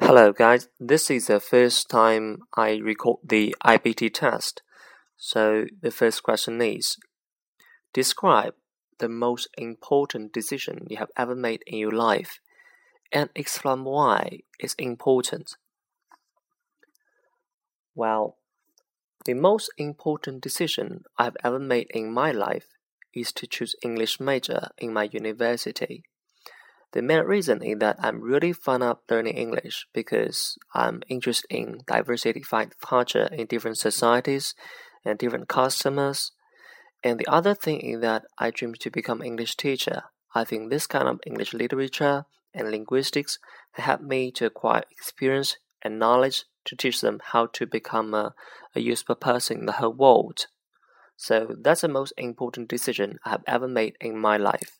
Hello guys, this is the first time I record the IBT test. So the first question is Describe the most important decision you have ever made in your life and explain why it's important. Well, the most important decision I have ever made in my life is to choose English major in my university. The main reason is that I'm really fond of learning English because I'm interested in diversified culture in different societies and different customers. And the other thing is that I dream to become English teacher. I think this kind of English literature and linguistics help me to acquire experience and knowledge to teach them how to become a, a useful person in the whole world. So that's the most important decision I have ever made in my life.